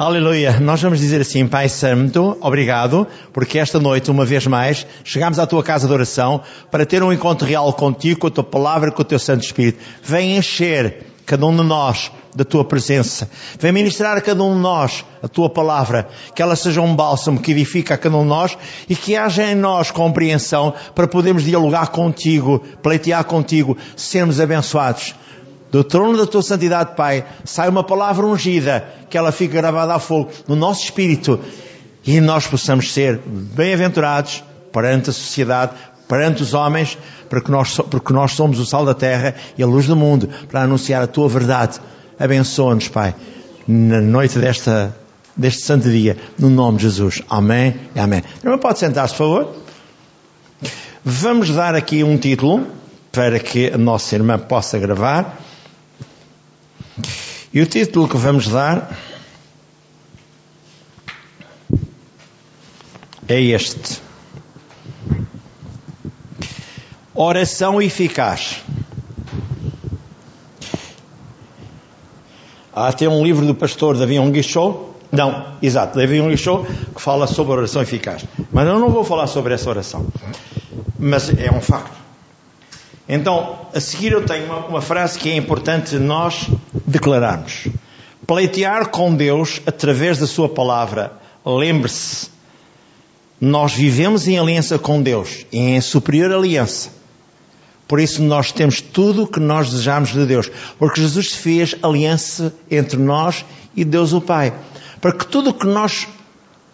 Aleluia. Nós vamos dizer assim, Pai Santo, obrigado, porque esta noite, uma vez mais, chegamos à tua casa de oração para ter um encontro real contigo, com a tua palavra, com o teu Santo Espírito. Vem encher cada um de nós da tua presença. Vem ministrar a cada um de nós a tua palavra, que ela seja um bálsamo que edifica a cada um de nós e que haja em nós compreensão para podermos dialogar contigo, pleitear contigo, sermos abençoados. Do trono da tua santidade, Pai, sai uma palavra ungida, que ela fique gravada a fogo no nosso espírito e nós possamos ser bem-aventurados perante a sociedade, perante os homens, porque nós, porque nós somos o sal da terra e a luz do mundo, para anunciar a tua verdade. Abençoa-nos, Pai, na noite desta, deste santo dia, no nome de Jesus. Amém e amém. Irmã, pode sentar-se, por favor? Vamos dar aqui um título para que a nossa irmã possa gravar. E o título que vamos dar é este: Oração eficaz. Há até um livro do pastor Davi Onguichou, não, exato, Davi Onguichou, que fala sobre oração eficaz. Mas eu não vou falar sobre essa oração. Mas é um facto. Então, a seguir eu tenho uma, uma frase que é importante nós declararmos. Pleitear com Deus através da Sua palavra. Lembre-se, nós vivemos em aliança com Deus, em superior aliança. Por isso nós temos tudo o que nós desejamos de Deus. Porque Jesus fez aliança entre nós e Deus o Pai. Para que tudo o que nós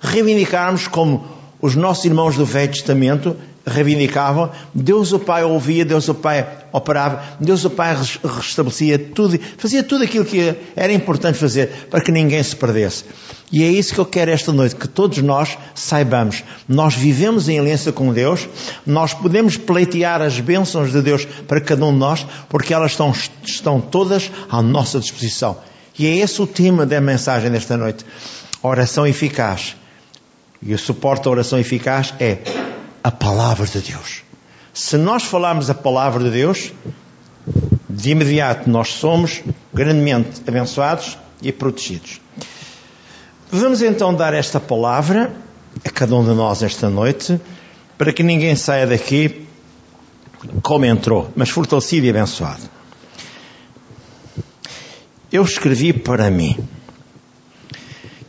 reivindicarmos como os nossos irmãos do Velho Testamento, reivindicavam, Deus o Pai ouvia, Deus o Pai operava, Deus o Pai restabelecia tudo, fazia tudo aquilo que era importante fazer para que ninguém se perdesse. E é isso que eu quero esta noite, que todos nós saibamos. Nós vivemos em aliança com Deus, nós podemos pleitear as bênçãos de Deus para cada um de nós, porque elas estão, estão todas à nossa disposição. E é esse o tema da mensagem desta noite. oração eficaz. E o suporte da oração eficaz é a palavra de Deus. Se nós falarmos a palavra de Deus, de imediato nós somos grandemente abençoados e protegidos. Vamos então dar esta palavra a cada um de nós esta noite, para que ninguém saia daqui como entrou, mas fortalecido e abençoado. Eu escrevi para mim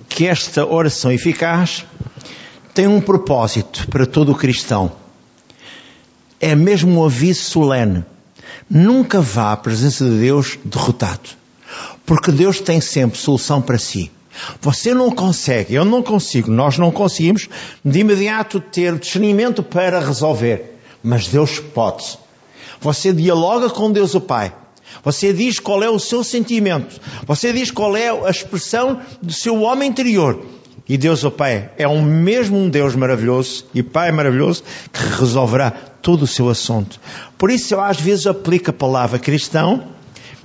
que esta oração eficaz tem um propósito para todo cristão. É mesmo um aviso solene. Nunca vá à presença de Deus derrotado. Porque Deus tem sempre solução para si. Você não consegue, eu não consigo, nós não conseguimos de imediato ter discernimento para resolver. Mas Deus pode. Você dialoga com Deus o Pai. Você diz qual é o seu sentimento. Você diz qual é a expressão do seu homem interior. E Deus, o Pai, é um mesmo Deus maravilhoso e Pai maravilhoso que resolverá todo o seu assunto. Por isso eu às vezes aplico a palavra cristão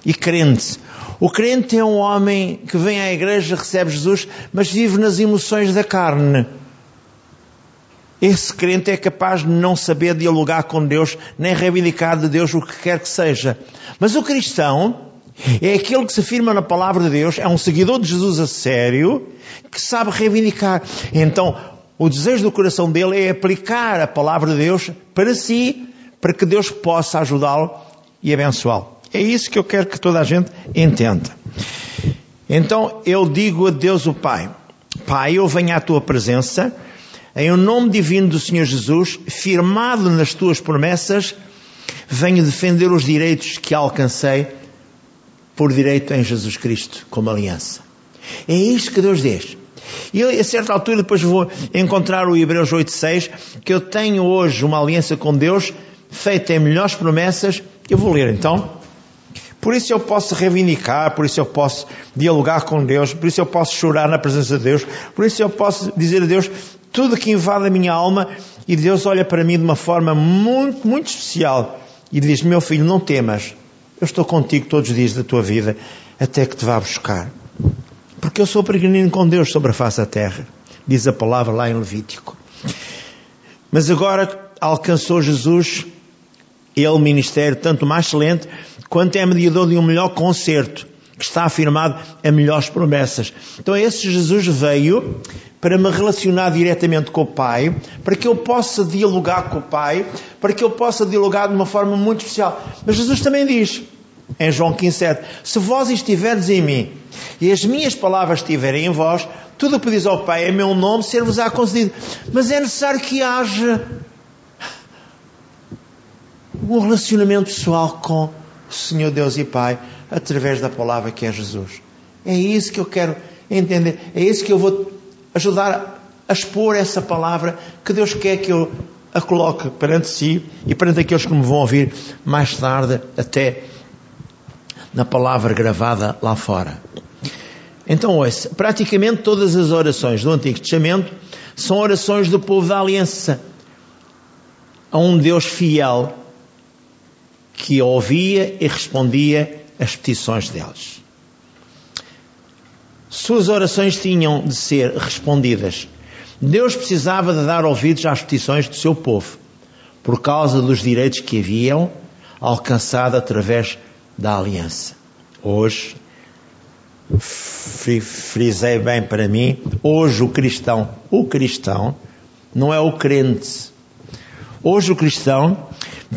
e crente. O crente é um homem que vem à igreja, recebe Jesus, mas vive nas emoções da carne. Esse crente é capaz de não saber dialogar com Deus, nem reivindicar de Deus o que quer que seja. Mas o cristão é aquele que se afirma na palavra de Deus, é um seguidor de Jesus a sério, que sabe reivindicar. Então, o desejo do coração dele é aplicar a palavra de Deus para si, para que Deus possa ajudá-lo e abençoá-lo. É isso que eu quero que toda a gente entenda. Então, eu digo a Deus o Pai, Pai, eu venho à tua presença, em o nome divino do Senhor Jesus, firmado nas tuas promessas, venho defender os direitos que alcancei por direito em Jesus Cristo como aliança. É isto que Deus diz. E eu, a certa altura depois vou encontrar o Hebreus 8.6, que eu tenho hoje uma aliança com Deus, feita em melhores promessas, eu vou ler então. Por isso eu posso reivindicar, por isso eu posso dialogar com Deus, por isso eu posso chorar na presença de Deus, por isso eu posso dizer a Deus tudo que invade a minha alma e Deus olha para mim de uma forma muito, muito especial e diz: Meu filho, não temas, eu estou contigo todos os dias da tua vida até que te vá buscar. Porque eu sou peregrino com Deus sobre a face da terra. Diz a palavra lá em Levítico. Mas agora alcançou Jesus ele ministério tanto mais excelente quanto é mediador de um melhor concerto que está afirmado a melhores promessas. Então esse Jesus veio para me relacionar diretamente com o Pai, para que eu possa dialogar com o Pai, para que eu possa dialogar de uma forma muito especial. Mas Jesus também diz, em João 15,7: Se vós estiverdes em mim e as minhas palavras estiverem em vós, tudo o que pedis ao Pai em meu nome ser-vos-á concedido. Mas é necessário que haja um relacionamento pessoal com o Senhor Deus e Pai através da palavra que é Jesus. É isso que eu quero entender. É isso que eu vou ajudar a expor essa palavra que Deus quer que eu a coloque perante si e perante aqueles que me vão ouvir mais tarde, até na palavra gravada lá fora. Então, ouça, praticamente todas as orações do Antigo Testamento são orações do povo da aliança a um Deus fiel que ouvia e respondia às petições deles. Suas orações tinham de ser respondidas. Deus precisava de dar ouvidos às petições do seu povo, por causa dos direitos que haviam alcançado através da aliança. Hoje, frisei bem para mim, hoje o cristão, o cristão, não é o crente. Hoje o cristão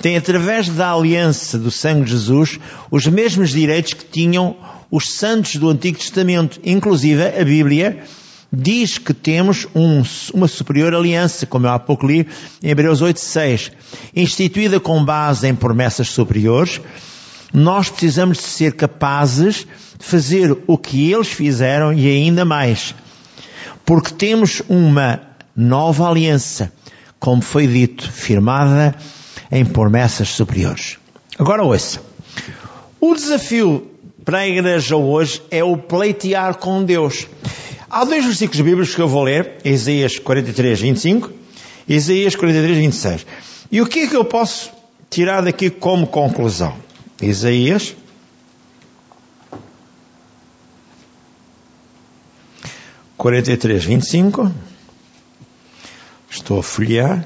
tem, através da aliança do sangue de Jesus, os mesmos direitos que tinham os santos do Antigo Testamento. Inclusive, a Bíblia diz que temos um, uma superior aliança, como eu há pouco li em Hebreus 8.6, instituída com base em promessas superiores, nós precisamos de ser capazes de fazer o que eles fizeram e ainda mais. Porque temos uma nova aliança, como foi dito, firmada em promessas superiores. Agora ouça. O desafio para a igreja hoje é o pleitear com Deus. Há dois versículos bíblicos que eu vou ler, Isaías 43, 25 e Isaías 43, 26. E o que é que eu posso tirar daqui como conclusão? Isaías. Quarenta e três, vinte e cinco. Estou a folhear.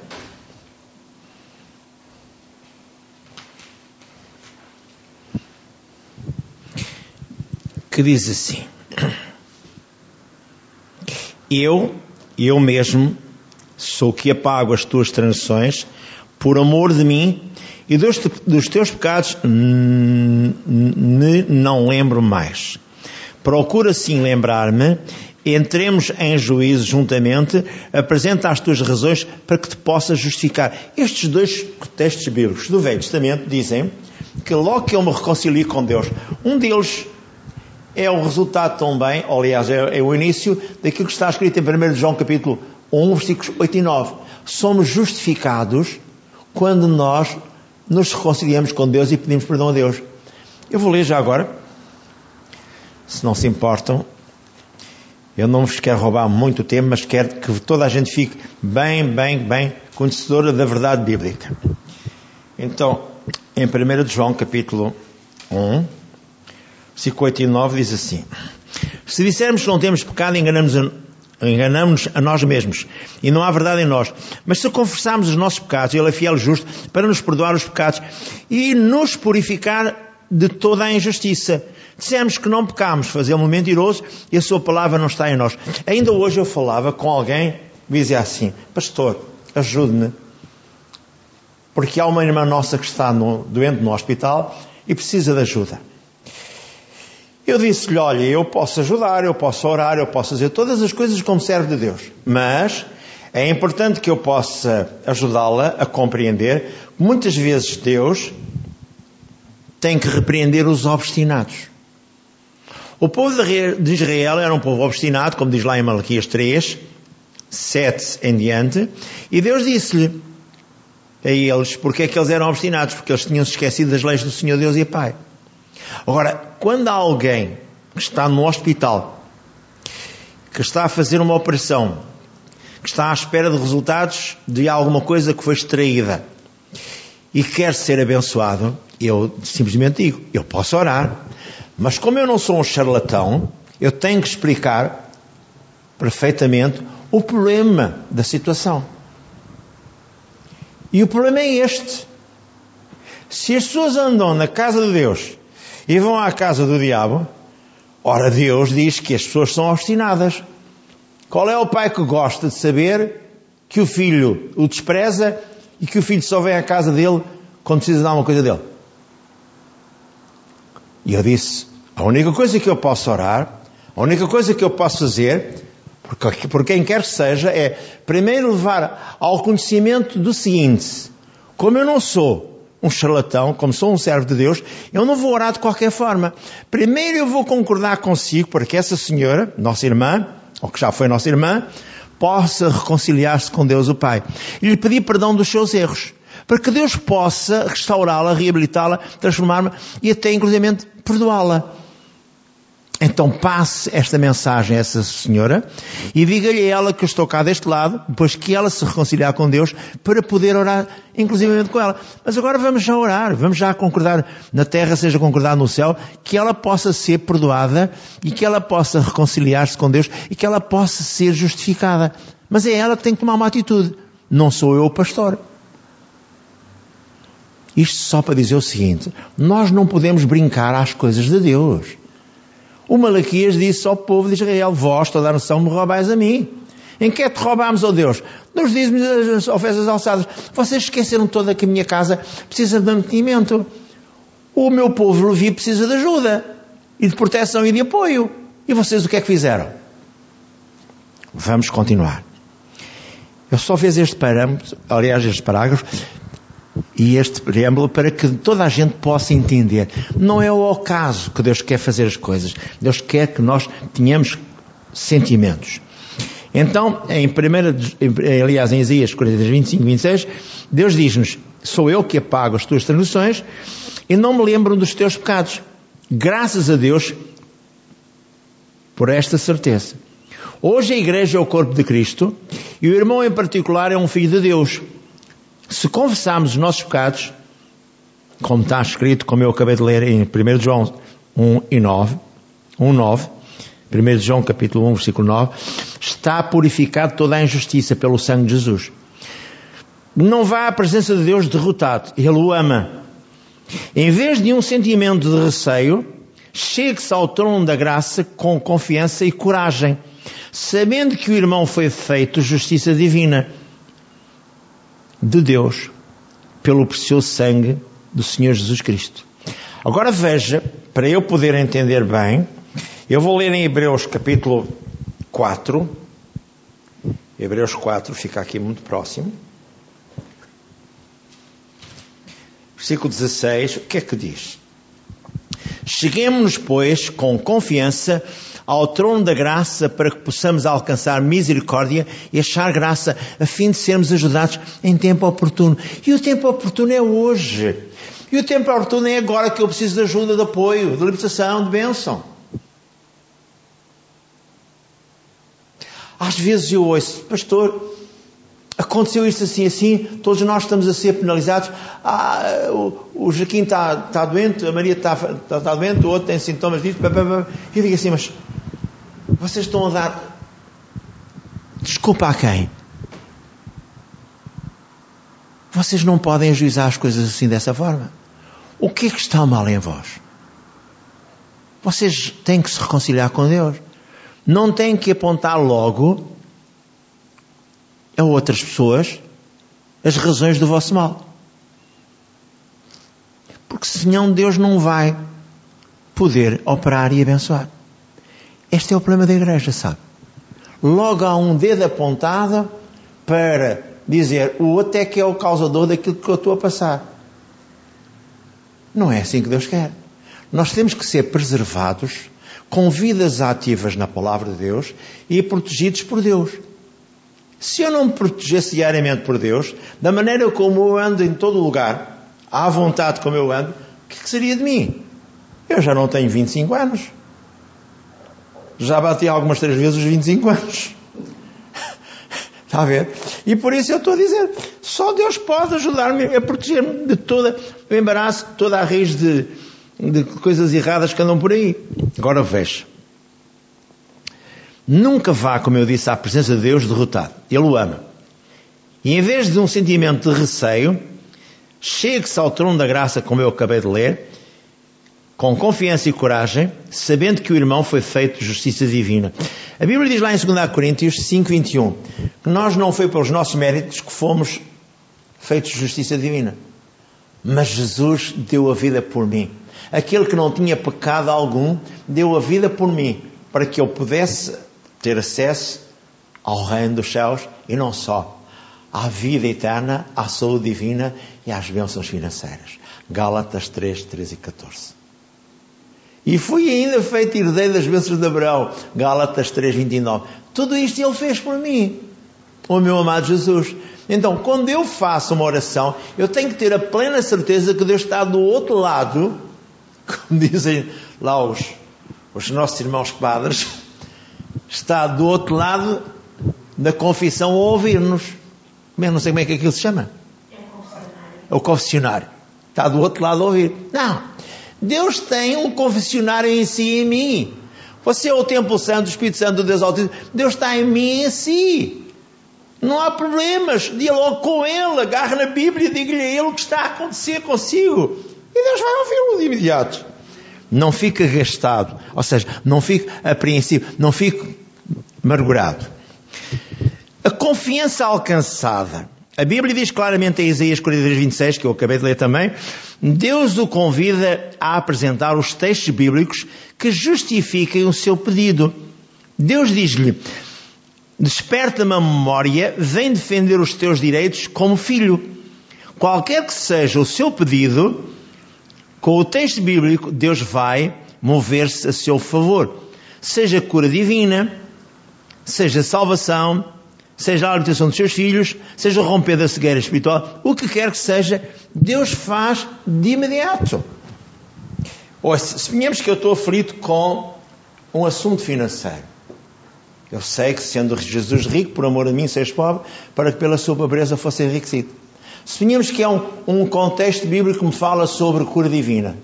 Que diz assim: Eu, eu mesmo, sou que apago as tuas transações por amor de mim e dos, dos teus pecados não lembro mais. Procura sim lembrar-me, entremos em juízo juntamente, apresenta as tuas razões para que te possas justificar. Estes dois textos bíblicos do Velho Testamento dizem que logo que eu me reconcilio com Deus, um deles é o resultado também, ou, aliás, é, é, o início daquilo que está escrito em 1 João capítulo 1, versículos 8 e 9. Somos justificados quando nós nos reconciliamos com Deus e pedimos perdão a Deus. Eu vou ler já agora, se não se importam. Eu não vos quero roubar muito tempo, mas quero que toda a gente fique bem, bem, bem conhecedora da verdade bíblica. Então, em 1 João capítulo 1, versículo 8 e 9 diz assim: Se dissermos que não temos pecado, enganamos-nos Enganamos a nós mesmos e não há verdade em nós. Mas se confessarmos os nossos pecados, Ele é fiel e justo para nos perdoar os pecados e nos purificar de toda a injustiça. Dissemos que não pecamos, fazemos um mentiroso e a Sua palavra não está em nós. Ainda hoje eu falava com alguém dizia assim: Pastor, ajude-me, porque há uma irmã nossa que está no, doente no hospital e precisa de ajuda. Eu disse-lhe: Olha, eu posso ajudar, eu posso orar, eu posso fazer todas as coisas como servo de Deus, mas é importante que eu possa ajudá-la a compreender que muitas vezes Deus tem que repreender os obstinados. O povo de Israel era um povo obstinado, como diz lá em Malaquias 3, 7 em diante, e Deus disse-lhe a eles porque é que eles eram obstinados, porque eles tinham se esquecido das leis do Senhor Deus e Pai. Agora, quando alguém que está no hospital, que está a fazer uma operação, que está à espera de resultados de alguma coisa que foi extraída e quer ser abençoado, eu simplesmente digo: eu posso orar, mas como eu não sou um charlatão, eu tenho que explicar perfeitamente o problema da situação. E o problema é este. Se as pessoas andam na casa de Deus e vão à casa do diabo, Ora, Deus diz que as pessoas são obstinadas. Qual é o pai que gosta de saber que o filho o despreza e que o filho só vem à casa dele quando precisa dar uma coisa dele? E eu disse: a única coisa que eu posso orar, a única coisa que eu posso fazer, por quem quer que seja, é primeiro levar ao conhecimento do seguinte: como eu não sou um charlatão, como sou um servo de Deus, eu não vou orar de qualquer forma. Primeiro eu vou concordar consigo para que essa senhora, nossa irmã, ou que já foi nossa irmã, possa reconciliar-se com Deus o Pai. E lhe pedir perdão dos seus erros. Para que Deus possa restaurá-la, reabilitá-la, transformar-la e até, inclusive, perdoá-la. Então passe esta mensagem a essa senhora e diga-lhe ela que eu estou cá deste lado, depois que ela se reconciliar com Deus, para poder orar inclusivamente com ela. Mas agora vamos já orar, vamos já concordar na terra, seja concordado no céu, que ela possa ser perdoada e que ela possa reconciliar-se com Deus e que ela possa ser justificada. Mas é ela que tem que tomar uma atitude. Não sou eu o pastor. Isto só para dizer o seguinte: nós não podemos brincar às coisas de Deus. O Malaquias disse ao povo de Israel: Vós, toda a nação, me roubais a mim. Em que é que roubámos, ó Deus? Nos dizem as ofensas alçadas. Vocês esqueceram toda que a minha casa precisa de mantenimento. O meu povo Levi precisa de ajuda, e de proteção e de apoio. E vocês o que é que fizeram? Vamos continuar. Eu só fiz este parâmetro, aliás, este parágrafo, e este preâmbulo para que toda a gente possa entender. Não é ao caso que Deus quer fazer as coisas. Deus quer que nós tenhamos sentimentos. Então, em primeira, aliás, em Isaías 43, 25 e 26, Deus diz-nos, sou eu que apago as tuas transgressões e não me lembro dos teus pecados. Graças a Deus por esta certeza. Hoje a igreja é o corpo de Cristo e o irmão em particular é um filho de Deus. Se confessarmos os nossos pecados, como está escrito, como eu acabei de ler em 1 João 1 e 9, 1, 9, 1 João capítulo 1, versículo 9, está purificado toda a injustiça pelo sangue de Jesus. Não vá à presença de Deus derrotado, Ele o ama. Em vez de um sentimento de receio, chegue-se ao trono da graça com confiança e coragem, sabendo que o irmão foi feito justiça divina de Deus pelo precioso sangue do Senhor Jesus Cristo. Agora veja, para eu poder entender bem, eu vou ler em Hebreus capítulo 4. Hebreus 4 fica aqui muito próximo. Versículo 16, o que é que diz? Cheguemos-nos, pois, com confiança ao trono da graça para que possamos alcançar misericórdia e achar graça a fim de sermos ajudados em tempo oportuno. E o tempo oportuno é hoje. E o tempo oportuno é agora que eu preciso de ajuda, de apoio, de libertação, de bênção. Às vezes eu ouço, pastor, aconteceu isto assim, assim, todos nós estamos a ser penalizados. Ah, o, o Joaquim está, está doente, a Maria está, está, está doente, o outro tem sintomas disso. Eu digo assim, mas vocês estão a dar desculpa a quem? Vocês não podem ajuizar as coisas assim dessa forma. O que é que está mal em vós? Vocês têm que se reconciliar com Deus. Não têm que apontar logo a outras pessoas as razões do vosso mal. Porque senão Deus não vai poder operar e abençoar. Este é o problema da igreja, sabe? Logo há um dedo apontado para dizer o outro é que é o causador daquilo que eu estou a passar. Não é assim que Deus quer. Nós temos que ser preservados com vidas ativas na palavra de Deus e protegidos por Deus. Se eu não me protegesse diariamente por Deus, da maneira como eu ando em todo lugar, à vontade como eu ando, o que seria de mim? Eu já não tenho 25 anos. Já bati algumas três vezes os 25 anos. Está a ver? E por isso eu estou a dizer, só Deus pode ajudar-me a proteger-me de todo o embaraço, de toda a raiz de, de coisas erradas que andam por aí. Agora veja. Nunca vá, como eu disse, à presença de Deus derrotado. Ele o ama. E em vez de um sentimento de receio, chegue-se ao trono da graça, como eu acabei de ler, com confiança e coragem, sabendo que o irmão foi feito justiça divina. A Bíblia diz lá em 2 Coríntios 5:21 que nós não foi pelos nossos méritos que fomos feitos justiça divina, mas Jesus deu a vida por mim. Aquele que não tinha pecado algum deu a vida por mim, para que eu pudesse ter acesso ao reino dos céus e não só à vida eterna, à saúde divina e às bênçãos financeiras. Gálatas 3, 13 e 14. E fui ainda feito herdeiro das bênçãos de Abraão. Gálatas 3, 29. Tudo isto ele fez por mim. O meu amado Jesus. Então, quando eu faço uma oração, eu tenho que ter a plena certeza que Deus está do outro lado, como dizem lá os, os nossos irmãos padres, está do outro lado da confissão a ouvir-nos. Não sei como é que aquilo se chama. É o confessionário. Está do outro lado a ouvir. Não. Deus tem um confessionário em si e em mim. Você é o templo santo, o Espírito Santo Deus Altíssimo. Deus está em mim e em si. Não há problemas. Dialogue com Ele, agarre na Bíblia e diga-lhe a Ele o que está a acontecer consigo. E Deus vai ouvi-lo de imediato. Não fica gastado. Ou seja, não fique apreensivo. Não fique amargurado. A confiança alcançada a Bíblia diz claramente em Isaías 43, 26, que eu acabei de ler também, Deus o convida a apresentar os textos bíblicos que justifiquem o seu pedido. Deus diz-lhe, desperta-me a memória, vem defender os teus direitos como filho. Qualquer que seja o seu pedido, com o texto bíblico, Deus vai mover-se a seu favor. Seja cura divina, seja salvação, seja a libertação dos seus filhos, seja romper da cegueira espiritual, o que quer que seja, Deus faz de imediato. Ou suponhamos que eu estou aflito com um assunto financeiro. Eu sei que sendo Jesus rico, por amor a mim, seja pobre, para que pela sua pobreza fosse enriquecido. Suponhamos que é um, um contexto bíblico que me fala sobre cura divina.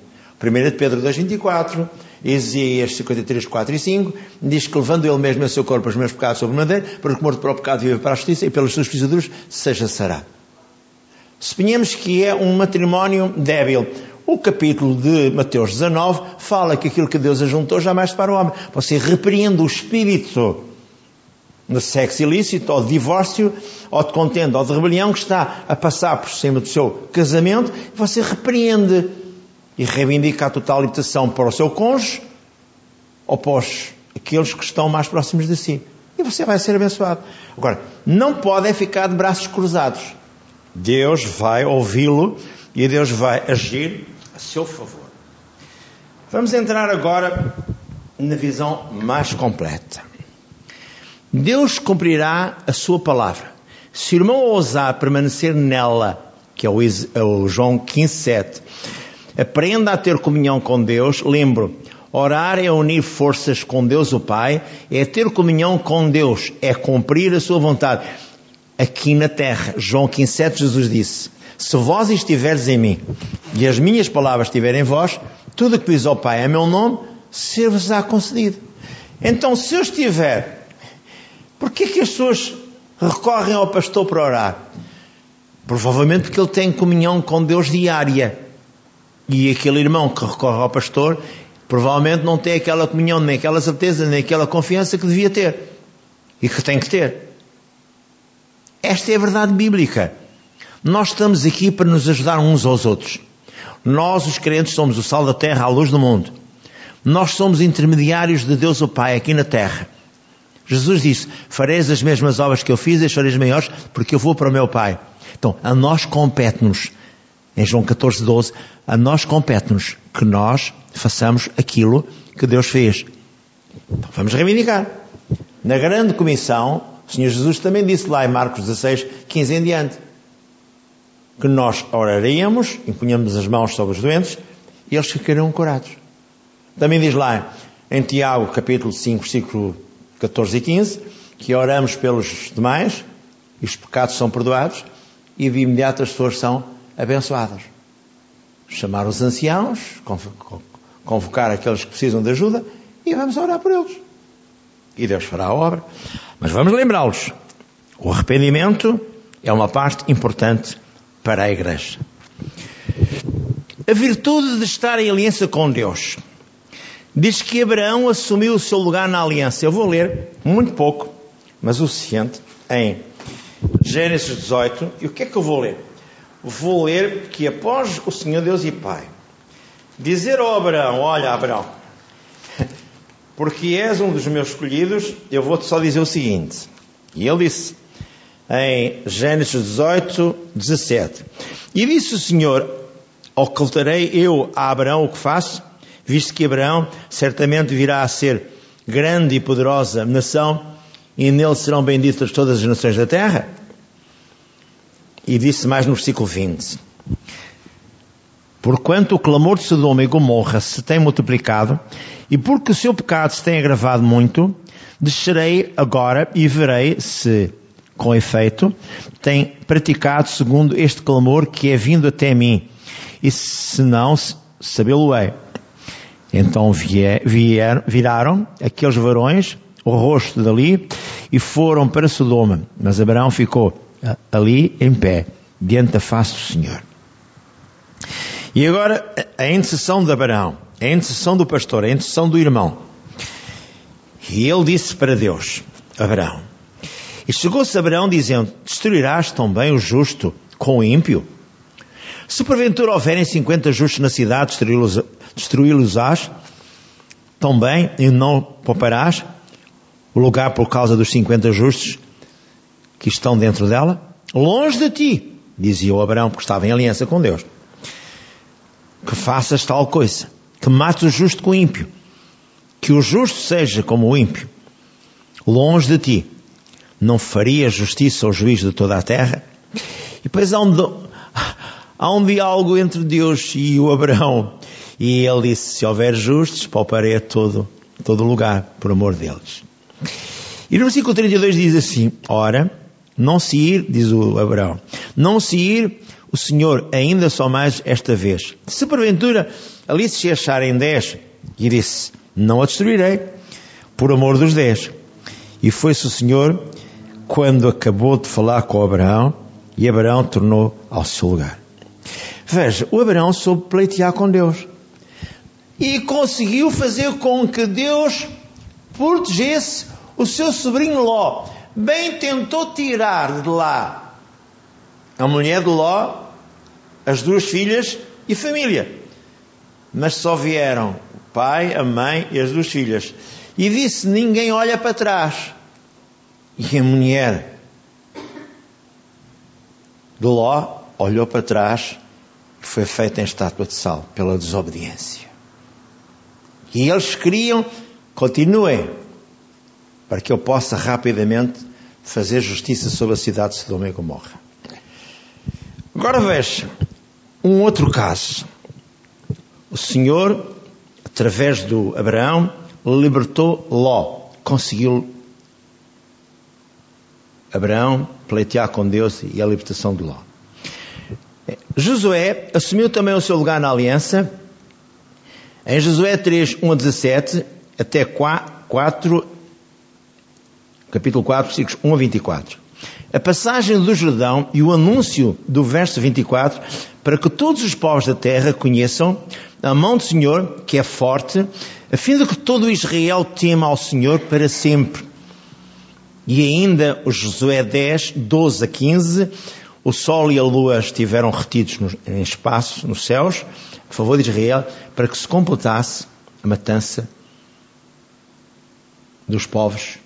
1 de Pedro 2,24, Isaías 53, 4 e 5, diz que levando ele mesmo o seu corpo os meus pecados sobre o madeira, para que morto para o pecado vive para a justiça, e pelas suas pisaduras seja sará. Suponhamos que é um matrimónio débil. O capítulo de Mateus 19 fala que aquilo que Deus ajuntou jamais para o homem. Você repreende o espírito de sexo ilícito, ou de divórcio, ou de contenda, ou de rebelião que está a passar por cima do seu casamento, você repreende e reivindica a total libertação para o seu cônjuge ou para os, aqueles que estão mais próximos de si. E você vai ser abençoado. Agora, não pode ficar de braços cruzados. Deus vai ouvi-lo e Deus vai agir a seu favor. Vamos entrar agora na visão mais completa. Deus cumprirá a sua palavra. Se o irmão ousar permanecer nela, que é o, é João 15, 7, Aprenda a ter comunhão com Deus. Lembro, orar é unir forças com Deus o Pai, é ter comunhão com Deus, é cumprir a sua vontade. Aqui na terra, João 15,7 Jesus disse, se vós estiveres em mim e as minhas palavras estiverem em vós, tudo o que diz ao Pai é meu nome, ser-vos-á concedido. Então, se eu estiver, por que que as pessoas recorrem ao pastor para orar? Provavelmente porque ele tem comunhão com Deus diária. E aquele irmão que recorre ao pastor provavelmente não tem aquela comunhão, nem aquela certeza, nem aquela confiança que devia ter e que tem que ter. Esta é a verdade bíblica. Nós estamos aqui para nos ajudar uns aos outros. Nós, os crentes, somos o sal da terra, a luz do mundo. Nós somos intermediários de Deus o Pai aqui na terra. Jesus disse: Fareis as mesmas obras que eu fiz e fareis maiores, porque eu vou para o meu Pai. Então, a nós compete-nos em João 14, 12, a nós compete-nos que nós façamos aquilo que Deus fez. Então vamos reivindicar. Na grande comissão, o Senhor Jesus também disse lá em Marcos 16, 15 em diante, que nós oraríamos, impunhamos as mãos sobre os doentes e eles ficariam curados. Também diz lá em Tiago, capítulo 5, versículo 14 e 15, que oramos pelos demais e os pecados são perdoados e de imediato as pessoas são abençoados. Chamar os anciãos, convocar aqueles que precisam de ajuda e vamos orar por eles. E Deus fará a obra. Mas vamos lembrá-los: o arrependimento é uma parte importante para a igreja. A virtude de estar em aliança com Deus. Diz que Abraão assumiu o seu lugar na aliança. Eu vou ler muito pouco, mas o suficiente, em Gênesis 18. E o que é que eu vou ler? Vou ler que após o Senhor Deus e Pai dizer ao Abraão: Olha, Abraão, porque és um dos meus escolhidos, eu vou-te só dizer o seguinte. E ele disse em Gênesis 18, 17: E disse o Senhor: Ocultarei eu a Abraão o que faço, visto que Abraão certamente virá a ser grande e poderosa nação, e nele serão benditas todas as nações da terra? E disse mais no versículo 20: Porquanto o clamor de Sodoma e Gomorra se tem multiplicado, e porque o seu pecado se tem agravado muito, descerei agora e verei se, com efeito, tem praticado segundo este clamor que é vindo até mim, e se não, sabê-lo-ei. Então vier, vier, viraram aqueles varões o rosto dali e foram para Sodoma. Mas Abraão ficou ali em pé, diante da face do Senhor. E agora a intercessão de Abraão, a intercessão do pastor, a intercessão do irmão. E ele disse para Deus, Abraão, e chegou-se Abraão dizendo, destruirás também o justo com o ímpio? Se porventura houverem cinquenta justos na cidade, destruí-los-ás também e não pouparás o lugar por causa dos cinquenta justos que estão dentro dela? Longe de ti, dizia o Abraão, porque estava em aliança com Deus, que faças tal coisa, que mates o justo com o ímpio, que o justo seja como o ímpio, longe de ti, não faria justiça ao juiz de toda a terra? E depois há um, há um diálogo entre Deus e o Abraão, e ele disse, se houver justos, pouparei a todo, todo lugar, por amor deles. E no versículo 32 diz assim, ora, não se ir, diz o Abraão, não se ir o Senhor ainda só mais esta vez. Se porventura ali se acharem dez, e disse, não a destruirei, por amor dos dez. E foi-se o Senhor quando acabou de falar com Abraão, e Abraão tornou ao seu lugar. Veja, o Abraão soube pleitear com Deus. E conseguiu fazer com que Deus protegesse o seu sobrinho Ló. Bem tentou tirar de lá a mulher de Ló, as duas filhas e família. Mas só vieram o pai, a mãe e as duas filhas. E disse: Ninguém olha para trás. E a mulher do Ló olhou para trás e foi feita em estátua de sal pela desobediência. E eles queriam, continuem, para que eu possa rapidamente fazer justiça sobre a cidade de Sodoma e Gomorra. Agora veja um outro caso. O Senhor, através do Abraão, libertou Ló, conseguiu Abraão pleitear com Deus e a libertação de Ló. Josué assumiu também o seu lugar na aliança. Em Josué 3, 1 a 17, até 4, capítulo 4, versículos 1 a 24. A passagem do Jordão e o anúncio do verso 24 para que todos os povos da terra conheçam a mão do Senhor, que é forte, a fim de que todo Israel tema ao Senhor para sempre. E ainda o Josué 10, 12 a 15, o sol e a lua estiveram retidos em espaço, nos céus, a favor de Israel, para que se completasse a matança dos povos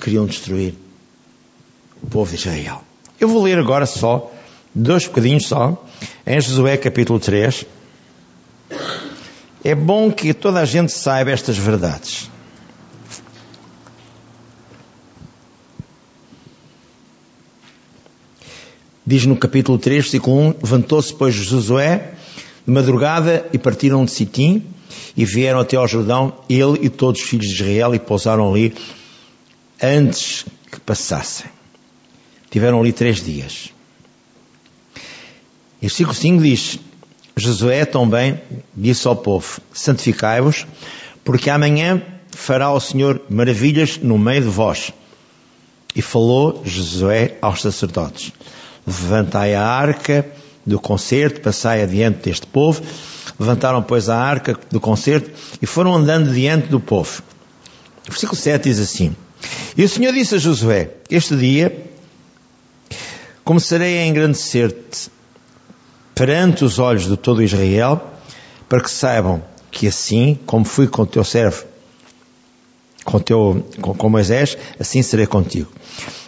queriam destruir o povo de Israel. Eu vou ler agora só, dois bocadinhos só, em Josué capítulo 3. É bom que toda a gente saiba estas verdades. Diz no capítulo 3, versículo 1: Levantou-se, pois, Josué de madrugada e partiram de Sitim e vieram até ao Jordão, ele e todos os filhos de Israel, e pousaram ali antes que passassem. Tiveram ali três dias. E versículo 5 diz: Josué também disse ao povo: Santificai-vos, porque amanhã fará o Senhor maravilhas no meio de vós. E falou Josué aos sacerdotes: Levantai a arca do concerto, passai adiante deste povo. Levantaram, pois, a arca do concerto e foram andando diante do povo. O versículo 7 diz assim: E o Senhor disse a Josué: Este dia começarei a engrandecer-te perante os olhos de todo Israel, para que saibam que assim, como fui com o teu servo, com, teu, com, com Moisés, assim serei contigo.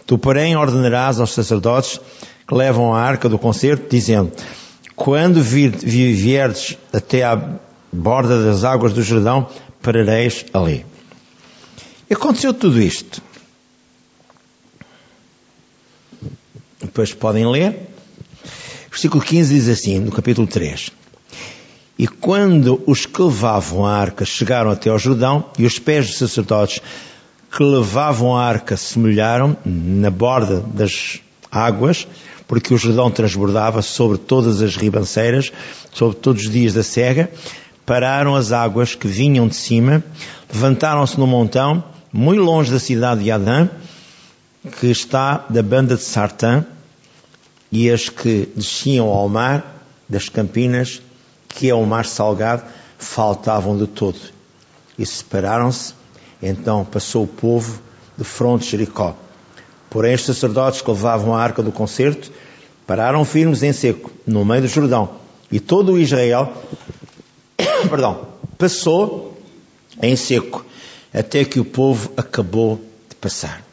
Tu, porém, ordenarás aos sacerdotes que levam a arca do concerto, dizendo: Quando vierdes até à borda das águas do Jordão, parareis ali. Aconteceu tudo isto. Depois podem ler. Versículo 15 diz assim, no capítulo 3. E quando os que levavam a arca chegaram até ao Jordão, e os pés dos sacerdotes que levavam a arca se molharam na borda das águas, porque o Jordão transbordava sobre todas as ribanceiras, sobre todos os dias da cega, pararam as águas que vinham de cima, levantaram-se no montão, muito longe da cidade de Adã, que está da banda de Sartã, e as que desciam ao mar das campinas que é o mar salgado, faltavam de todo. E separaram-se, então passou o povo de fronte de Jericó. Porém, os sacerdotes que levavam a arca do concerto pararam firmes em seco, no meio do Jordão. E todo o Israel, perdão, passou em seco, até que o povo acabou de passar.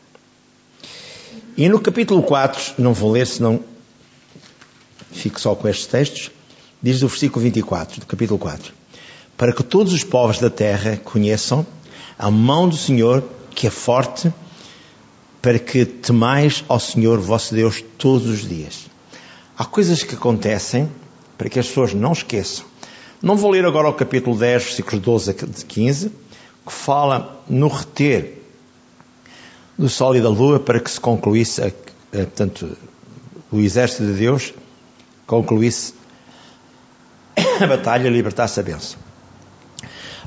E no capítulo 4, não vou ler, senão fico só com estes textos, Diz o versículo 24 do capítulo 4: Para que todos os povos da terra conheçam a mão do Senhor que é forte, para que temais ao Senhor vosso Deus todos os dias. Há coisas que acontecem para que as pessoas não esqueçam. Não vou ler agora o capítulo 10, versículos 12 a 15, que fala no reter do sol e da lua para que se concluísse, a, portanto, o exército de Deus concluísse a batalha libertasse a benção.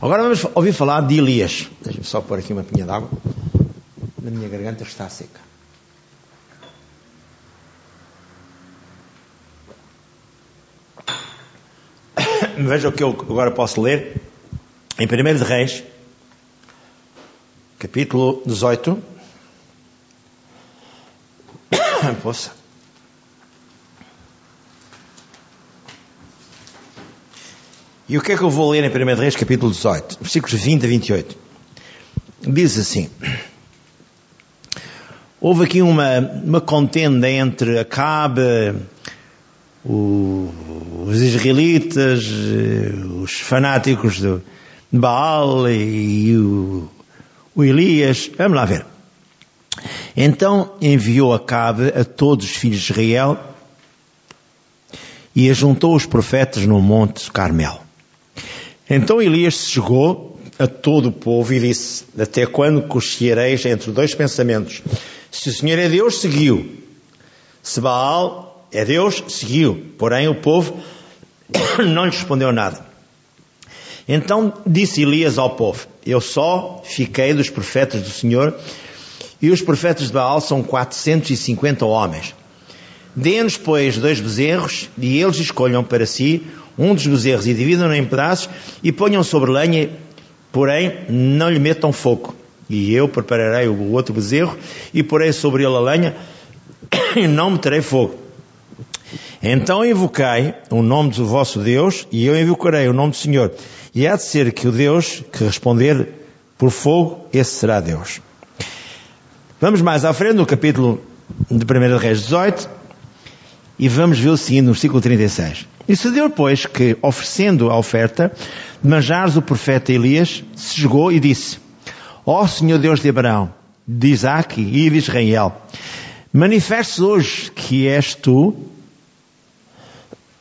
Agora vamos ouvir falar de Elias. Deixa-me só pôr aqui uma pinha d'água. Na minha garganta está seca. Veja o que eu agora posso ler. Em 1 de Reis, capítulo 18. Poxa. E o que é que eu vou ler em 1 Reis, capítulo 18, versículos 20 a 28? Diz assim: Houve aqui uma, uma contenda entre Acabe, o, os israelitas, os fanáticos de Baal e o, o Elias. Vamos lá ver. Então enviou Acabe a todos os filhos de Israel e ajuntou os profetas no monte Carmel. Então Elias chegou a todo o povo e disse: Até quando cocheareis entre dois pensamentos? Se o Senhor é Deus, seguiu. Se Baal é Deus, seguiu. Porém, o povo não lhe respondeu nada. Então disse Elias ao povo: Eu só fiquei dos profetas do Senhor, e os profetas de Baal são 450 homens. Dê-nos, pois, dois bezerros, e eles escolham para si um dos bezerros e dividam-no em pedaços e ponham sobre lenha, porém não lhe metam fogo. E eu prepararei o outro bezerro e porei sobre ele a lenha e não meterei fogo. Então invocai o nome do vosso Deus e eu invocarei o nome do Senhor. E há de ser que o Deus que responder por fogo, esse será Deus. Vamos mais à frente, no capítulo de 1 Reis 18, e vamos ver o seguinte, no versículo 36. E sucedeu, pois, que, oferecendo a oferta de manjares, o profeta Elias se chegou e disse, Ó Senhor Deus de Abraão, de Isaac e de Israel, manifestes hoje que és tu,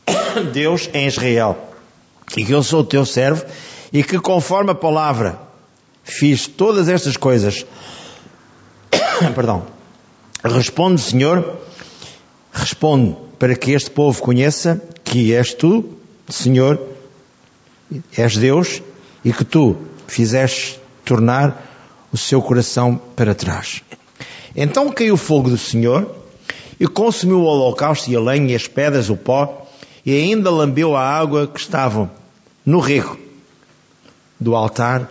Deus em Israel, e que eu sou o teu servo, e que conforme a palavra fiz todas estas coisas. Perdão. Responde, Senhor, responde para que este povo conheça que és tu, Senhor, és Deus e que tu fizeste tornar o seu coração para trás. Então caiu o fogo do Senhor e consumiu o holocausto e a lenha e as pedras, o pó, e ainda lambeu a água que estava no rego do altar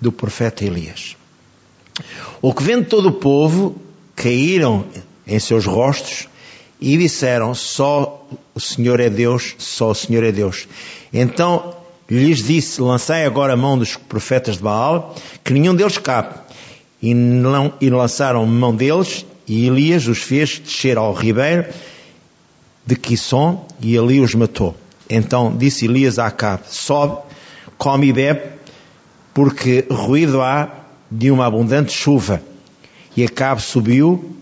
do profeta Elias. O que vendo todo o povo caíram em seus rostos e disseram: Só o Senhor é Deus, só o Senhor é Deus. Então lhes disse: Lançai agora a mão dos profetas de Baal, que nenhum deles cabe. E, não, e lançaram mão deles, e Elias os fez descer ao ribeiro de Quisson, e ali os matou. Então disse Elias a Acabe: Sobe, come e bebe, porque ruído há de uma abundante chuva. E Acabe subiu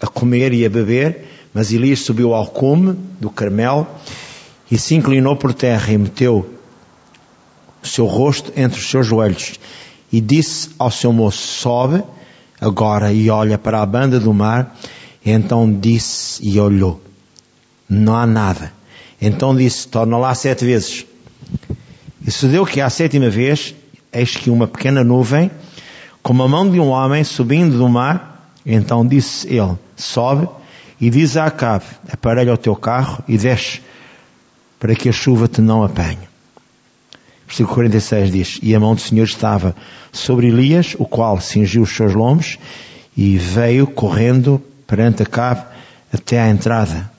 a comer e a beber, mas Elias subiu ao cume do Carmel e se inclinou por terra e meteu o seu rosto entre os seus joelhos e disse ao seu moço: Sobe agora e olha para a banda do mar. E então disse e olhou: Não há nada. Então disse: Torna lá sete vezes. E sucedeu que à sétima vez, eis que uma pequena nuvem, como a mão de um homem subindo do mar, então disse ele: Sobe e diz a Acabe: Aparelha o teu carro e desce, para que a chuva te não apanhe. Versículo 46 diz: E a mão do Senhor estava sobre Elias, o qual cingiu os seus lombos e veio correndo perante Acabe até à entrada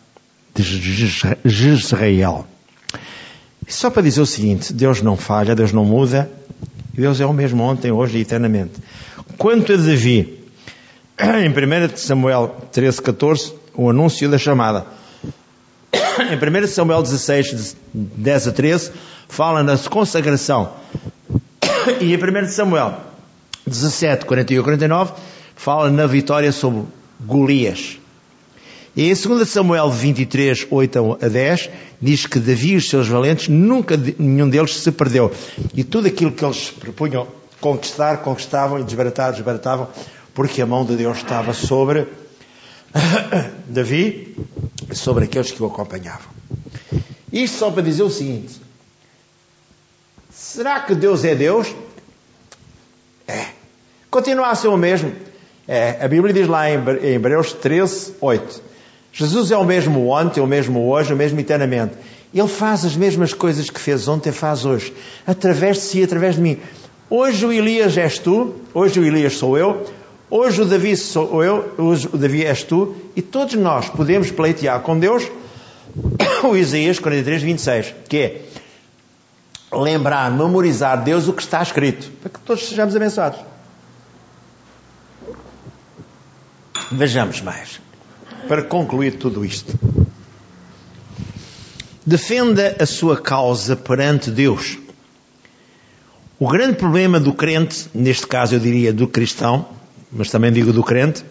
de Jezreel. Só para dizer o seguinte: Deus não falha, Deus não muda, Deus é o mesmo ontem, hoje e eternamente. Quanto a Davi, em 1 Samuel 13, 14, o anúncio da chamada. Em 1 Samuel 16, 10 a 13, fala na consagração. E em 1 Samuel 17, 41 a 49, fala na vitória sobre Golias. E em 2 Samuel 23, 8 a 10, diz que Davi e os seus valentes, nunca nenhum deles se perdeu. E tudo aquilo que eles propunham conquistar, conquistavam e desbaratavam, desbaratavam, porque a mão de Deus estava sobre Davi sobre aqueles que o acompanhavam. Isto só para dizer o seguinte: será que Deus é Deus? É. Continua a ser o mesmo. É. A Bíblia diz lá em Hebreus 13, 8: Jesus é o mesmo ontem, o mesmo hoje, o mesmo eternamente. Ele faz as mesmas coisas que fez ontem, faz hoje, através de si, através de mim. Hoje o Elias és tu, hoje o Elias sou eu, Hoje o Davi sou eu, hoje o Davi és tu, e todos nós podemos pleitear com Deus o Isaías 43, 26, que é lembrar, memorizar Deus o que está escrito, para que todos sejamos abençoados. Vejamos mais, para concluir tudo isto. Defenda a sua causa perante Deus. O grande problema do crente, neste caso eu diria do cristão, mas também digo do crente,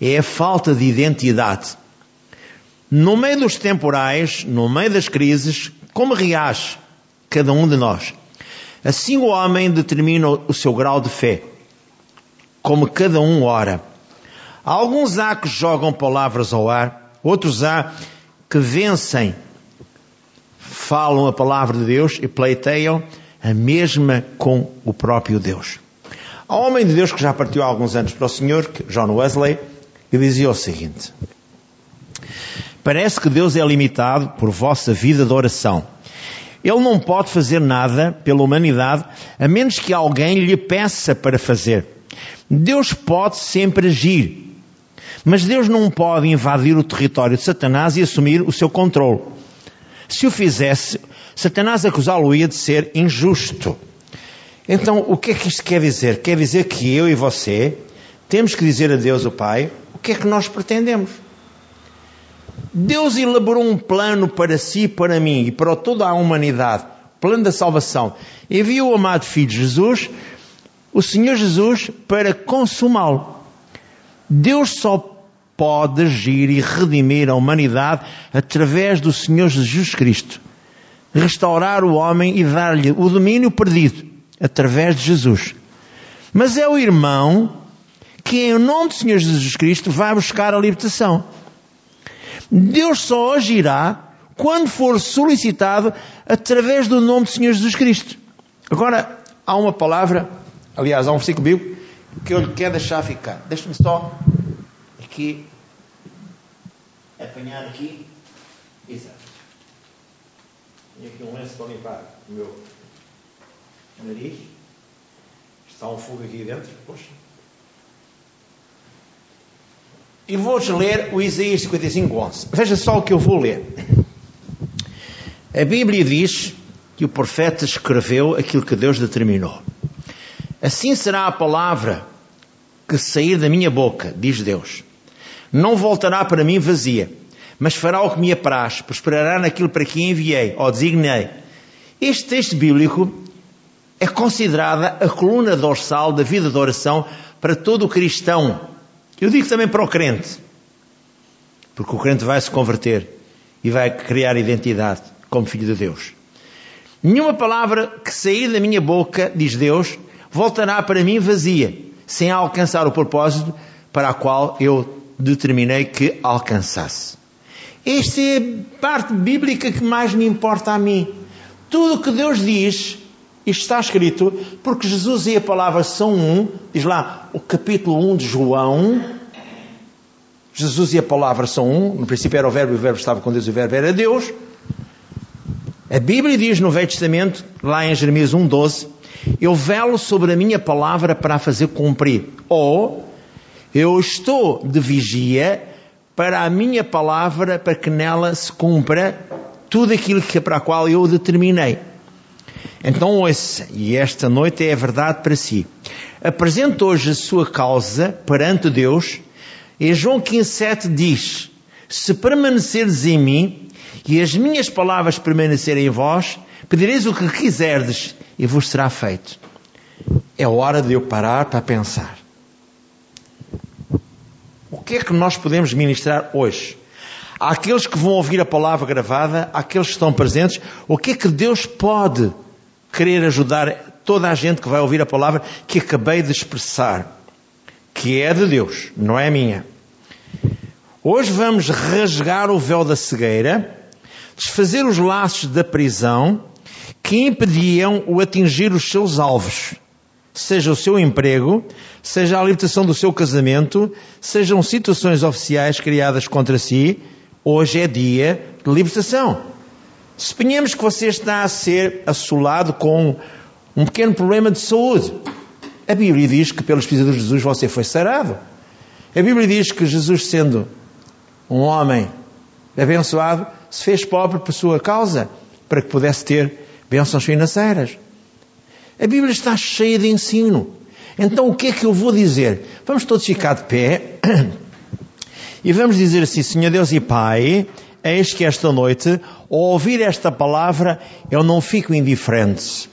é a falta de identidade. No meio dos temporais, no meio das crises, como reage cada um de nós? Assim o homem determina o seu grau de fé, como cada um ora. Alguns há que jogam palavras ao ar, outros há que vencem, falam a palavra de Deus e pleiteiam a mesma com o próprio Deus. Há um homem de Deus que já partiu há alguns anos para o Senhor, John Wesley, que dizia o seguinte: Parece que Deus é limitado por vossa vida de oração. Ele não pode fazer nada pela humanidade a menos que alguém lhe peça para fazer. Deus pode sempre agir, mas Deus não pode invadir o território de Satanás e assumir o seu controle. Se o fizesse, Satanás acusá-lo-ia de ser injusto. Então, o que é que isto quer dizer? Quer dizer que eu e você temos que dizer a Deus, o Pai, o que é que nós pretendemos. Deus elaborou um plano para si, para mim e para toda a humanidade, plano da salvação. Enviou o amado Filho Jesus, o Senhor Jesus, para consumá-lo. Deus só pode agir e redimir a humanidade através do Senhor Jesus Cristo. Restaurar o homem e dar-lhe o domínio perdido através de Jesus. Mas é o irmão que, em nome do Senhor Jesus Cristo, vai buscar a libertação. Deus só agirá quando for solicitado através do nome do Senhor Jesus Cristo. Agora, há uma palavra, aliás, há um versículo bíblico que eu lhe quero deixar ficar. Deixe-me só aqui apanhar aqui. Exato. Tenho aqui um lenço para limpar o meu nariz. Está um fogo aqui dentro. Poxa. E vou-vos ler o Isaías 55, 11. Veja só o que eu vou ler. A Bíblia diz que o profeta escreveu aquilo que Deus determinou. Assim será a palavra que sair da minha boca, diz Deus. Não voltará para mim vazia, mas fará o que me apraz, prosperará naquilo para que enviei, ou designei. Este texto bíblico é considerada a coluna dorsal da vida de oração para todo o cristão. Eu digo também para o crente, porque o crente vai se converter e vai criar identidade como filho de Deus. Nenhuma palavra que sair da minha boca, diz Deus, voltará para mim vazia, sem alcançar o propósito para o qual eu determinei que alcançasse. Esta é a parte bíblica que mais me importa a mim. Tudo o que Deus diz, isto está escrito, porque Jesus e a palavra são um, diz lá o capítulo 1 de João. Jesus e a palavra são um, no princípio era o Verbo e o Verbo estava com Deus e o Verbo era Deus. A Bíblia diz no Velho Testamento, lá em Jeremias 1,12, eu velo sobre a minha palavra para a fazer cumprir. Ou eu estou de vigia para a minha palavra, para que nela se cumpra tudo aquilo que, para a qual eu determinei. Então ouça, e esta noite é a verdade para si. Apresente hoje a sua causa perante Deus, e João 15,7 diz: Se permaneceres em mim, e as minhas palavras permanecerem em vós, pedireis o que quiserdes, e vos será feito. É hora de eu parar para pensar. O que é que nós podemos ministrar hoje? Àqueles que vão ouvir a palavra gravada, àqueles que estão presentes, o que é que Deus pode querer ajudar toda a gente que vai ouvir a palavra que acabei de expressar? Que é de Deus, não é minha. Hoje vamos rasgar o véu da cegueira, desfazer os laços da prisão que impediam o atingir os seus alvos seja o seu emprego, seja a libertação do seu casamento, sejam situações oficiais criadas contra si, hoje é dia de libertação. Suponhamos que você está a ser assolado com um pequeno problema de saúde. A Bíblia diz que pelos pisados de Jesus você foi sarado. A Bíblia diz que Jesus, sendo um homem abençoado, se fez pobre por sua causa, para que pudesse ter bênçãos financeiras. A Bíblia está cheia de ensino. Então o que é que eu vou dizer? Vamos todos ficar de pé e vamos dizer assim: Senhor Deus e Pai, eis que esta noite, ao ouvir esta palavra, eu não fico indiferente.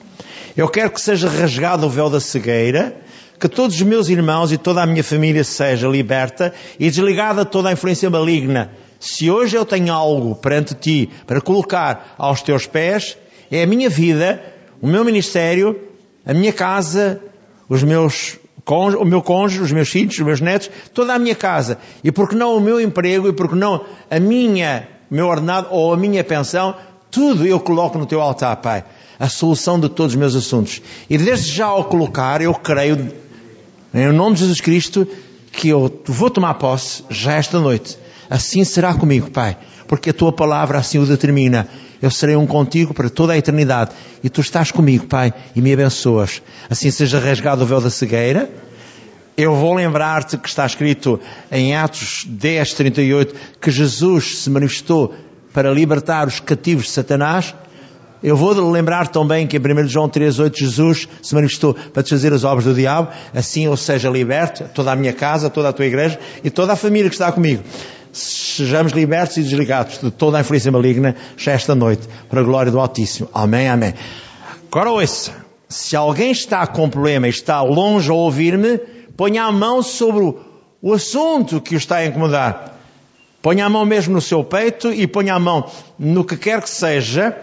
Eu quero que seja rasgado o véu da cegueira, que todos os meus irmãos e toda a minha família seja liberta e desligada de toda a influência maligna. Se hoje eu tenho algo perante ti para colocar aos teus pés, é a minha vida, o meu ministério a minha casa, os meus o meu cônjuge, os meus filhos, os meus netos, toda a minha casa. E porque não o meu emprego, e porque não a minha, o meu ordenado ou a minha pensão, tudo eu coloco no teu altar, Pai. A solução de todos os meus assuntos. E desde já ao colocar, eu creio, em nome de Jesus Cristo, que eu vou tomar posse já esta noite. Assim será comigo, Pai. Porque a tua palavra assim o determina eu serei um contigo para toda a eternidade. E tu estás comigo, Pai, e me abençoas. Assim seja rasgado o véu da cegueira. Eu vou lembrar-te que está escrito em Atos 10, 38, que Jesus se manifestou para libertar os cativos de Satanás. Eu vou lembrar também que em 1 João 3,8 Jesus se manifestou para desfazer as obras do diabo, assim eu seja liberto, toda a minha casa, toda a tua igreja e toda a família que está comigo sejamos libertos e desligados de toda a influência maligna já esta noite, para a glória do Altíssimo. Amém, amém. Agora ouça, se alguém está com problema e está longe a ouvir-me, ponha a mão sobre o, o assunto que o está a incomodar. Ponha a mão mesmo no seu peito e ponha a mão no que quer que seja,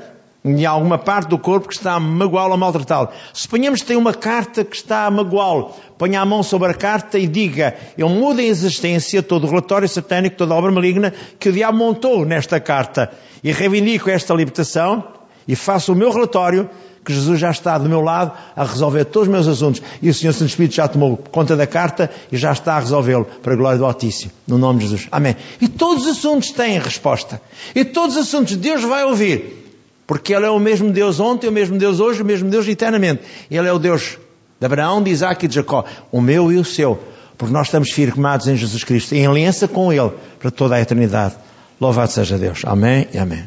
em alguma parte do corpo que está a magoá-lo ou maltratá-lo. Suponhamos que tem uma carta que está a magoá-lo. Ponha a mão sobre a carta e diga, eu mudo em existência todo o relatório satânico, toda a obra maligna que o diabo montou nesta carta. E reivindico esta libertação e faço o meu relatório que Jesus já está do meu lado a resolver todos os meus assuntos. E o Senhor Santo Espírito já tomou conta da carta e já está a resolvê-lo para a glória do Altíssimo. No nome de Jesus. Amém. E todos os assuntos têm resposta. E todos os assuntos Deus vai ouvir. Porque Ele é o mesmo Deus ontem, o mesmo Deus hoje, o mesmo Deus eternamente. Ele é o Deus de Abraão, de Isaac e de Jacó, o meu e o seu. Porque nós estamos firmados em Jesus Cristo, em aliança com Ele, para toda a eternidade. Louvado seja Deus. Amém e amém.